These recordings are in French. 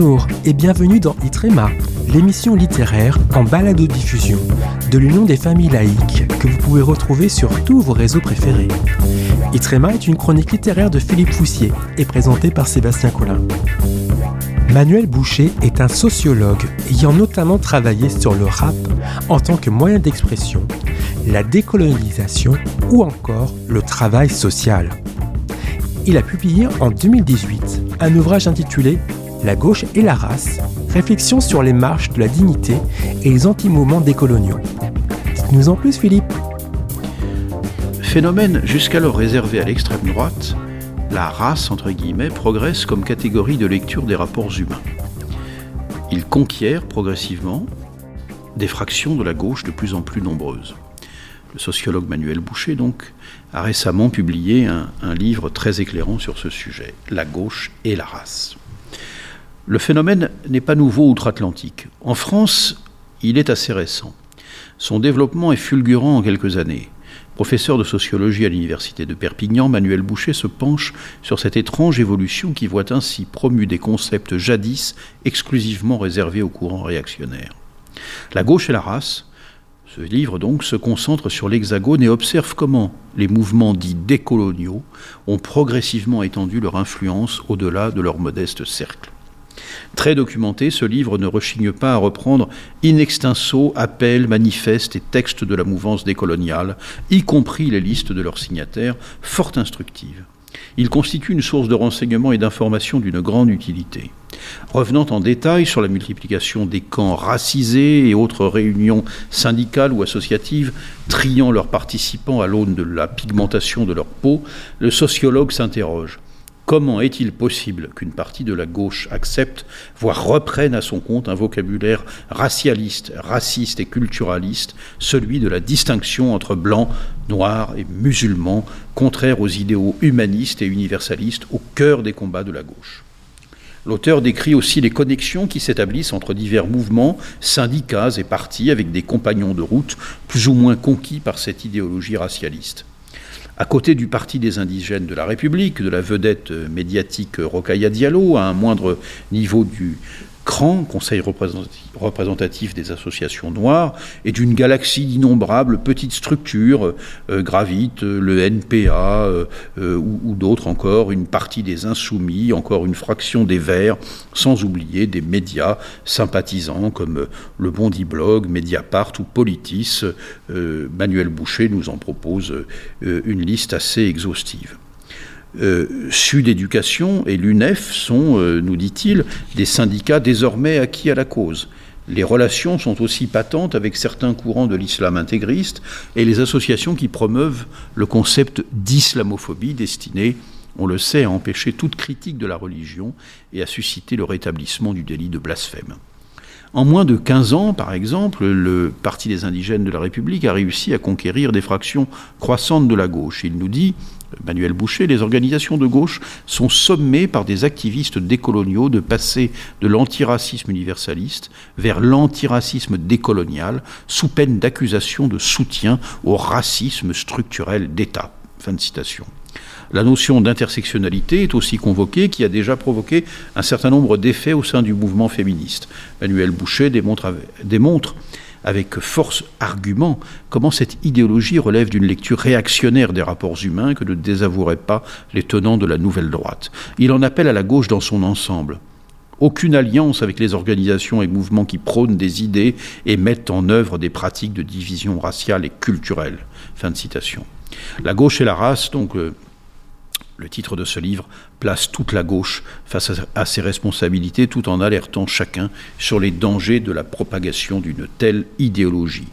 Bonjour et bienvenue dans Itrema, l'émission littéraire en balado-diffusion de l'Union des familles laïques que vous pouvez retrouver sur tous vos réseaux préférés. Itrema est une chronique littéraire de Philippe Foussier et présentée par Sébastien Collin. Manuel Boucher est un sociologue ayant notamment travaillé sur le rap en tant que moyen d'expression, la décolonisation ou encore le travail social. Il a publié en 2018 un ouvrage intitulé La gauche et la race, réflexion sur les marches de la dignité et les anti-mouvements décoloniaux. Dites-nous en plus, Philippe. Phénomène jusqu'alors réservé à l'extrême droite, la race, entre guillemets, progresse comme catégorie de lecture des rapports humains. Il conquiert progressivement des fractions de la gauche de plus en plus nombreuses. Le sociologue Manuel Boucher, donc, a récemment publié un, un, livre très éclairant sur ce sujet, La gauche et la race. Le phénomène n'est pas nouveau outre-Atlantique. En France, il est assez récent. Son développement est fulgurant en quelques années. Professeur de sociologie à l'université de Perpignan, Manuel Boucher se penche sur cette étrange évolution qui voit ainsi promu des concepts jadis exclusivement réservés aux courants réactionnaires. La gauche et la race, ce livre donc se concentre sur l'Hexagone et observe comment les mouvements dits décoloniaux ont progressivement étendu leur influence au-delà de leur modeste cercle. Très documenté, ce livre ne rechigne pas à reprendre in extenso appels, manifestes et textes de la mouvance décoloniale, y compris les listes de leurs signataires, fort instructives. Il constitue une source de renseignements et d'informations d'une grande utilité. Revenant en détail sur la multiplication des camps racisés et autres réunions syndicales ou associatives, triant leurs participants à l'aune de la pigmentation de leur peau, le sociologue s'interroge. Comment est-il possible qu'une partie de la gauche accepte, voire reprenne à son compte un vocabulaire racialiste, raciste et culturaliste, celui de la distinction entre blancs, noirs et musulmans, contraire aux idéaux humanistes et universalistes au cœur des combats de la gauche? L'auteur décrit aussi les connexions qui s'établissent entre divers mouvements, syndicats et partis avec des compagnons de route plus ou moins conquis par cette idéologie racialiste. À côté du Parti des indigènes de la République, de la vedette médiatique Rokhaya Diallo, à un moindre niveau du CRAN, Conseil représentatif des associations noires, et d'une galaxie d'innombrables petites structures euh, gravitent le NPA euh, euh, ou, ou d'autres encore, une partie des insoumis, encore une fraction des Verts, sans oublier des médias sympathisants comme le Bondi Blog, Mediapart ou Politis. Manuel Boucher nous en propose une liste assez exhaustive. Euh, Sud Éducation et l'UNEF sont, euh, nous dit-il, des syndicats désormais acquis à la cause. Les relations sont aussi patentes avec certains courants de l'islam intégriste et les associations qui promeuvent le concept d'islamophobie destiné, on le sait, à empêcher toute critique de la religion et à susciter le rétablissement du délit de blasphème. En moins de 15 ans, par exemple, le Parti des indigènes de la République a réussi à conquérir des fractions croissantes de la gauche. Il nous dit, Manuel Boucher, les organisations de gauche sont sommées par des activistes décoloniaux de passer de l'antiracisme universaliste vers l'antiracisme décolonial sous peine d'accusation de soutien au racisme structurel d'État. Fin de citation. La notion d'intersectionnalité est aussi convoquée, qui a déjà provoqué un certain nombre d'effets au sein du mouvement féministe. Manuel Boucher démontre, démontre avec force argument comment cette idéologie relève d'une lecture réactionnaire des rapports humains que ne désavoueraient pas les tenants de la nouvelle droite. Il en appelle à la gauche dans son ensemble. Aucune alliance avec les organisations et mouvements qui prônent des idées et mettent en œuvre des pratiques de division raciale et culturelle. Fin de citation. La gauche et la race, donc, euh, le titre de ce livre place toute la gauche face à, ses responsabilités tout en alertant chacun sur les dangers de la propagation d'une telle idéologie.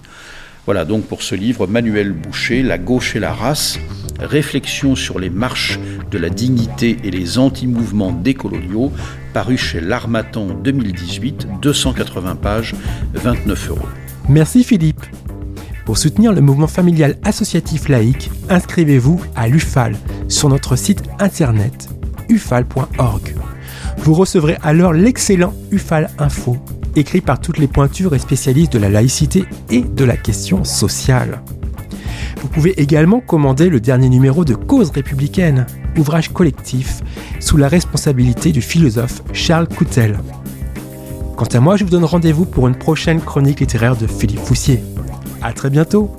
Voilà donc pour ce livre Manuel Boucher, La gauche et la race, réflexion sur les marches de la dignité et les anti-mouvements décoloniaux, paru chez l'Armatan 2018, 280 pages, 29 euros. Merci Philippe. Pour soutenir le mouvement familial associatif laïque, inscrivez-vous à l'UFAL sur notre site internet ufal.org. Vous recevrez alors l'excellent UFAL Info, écrit par toutes les pointures et spécialistes de la laïcité et de la question sociale. Vous pouvez également commander le dernier numéro de Cause républicaine, ouvrage collectif sous la responsabilité du philosophe Charles Coutel. Quant à moi, je vous donne rendez-vous pour une prochaine chronique littéraire de Philippe Foussier. À très bientôt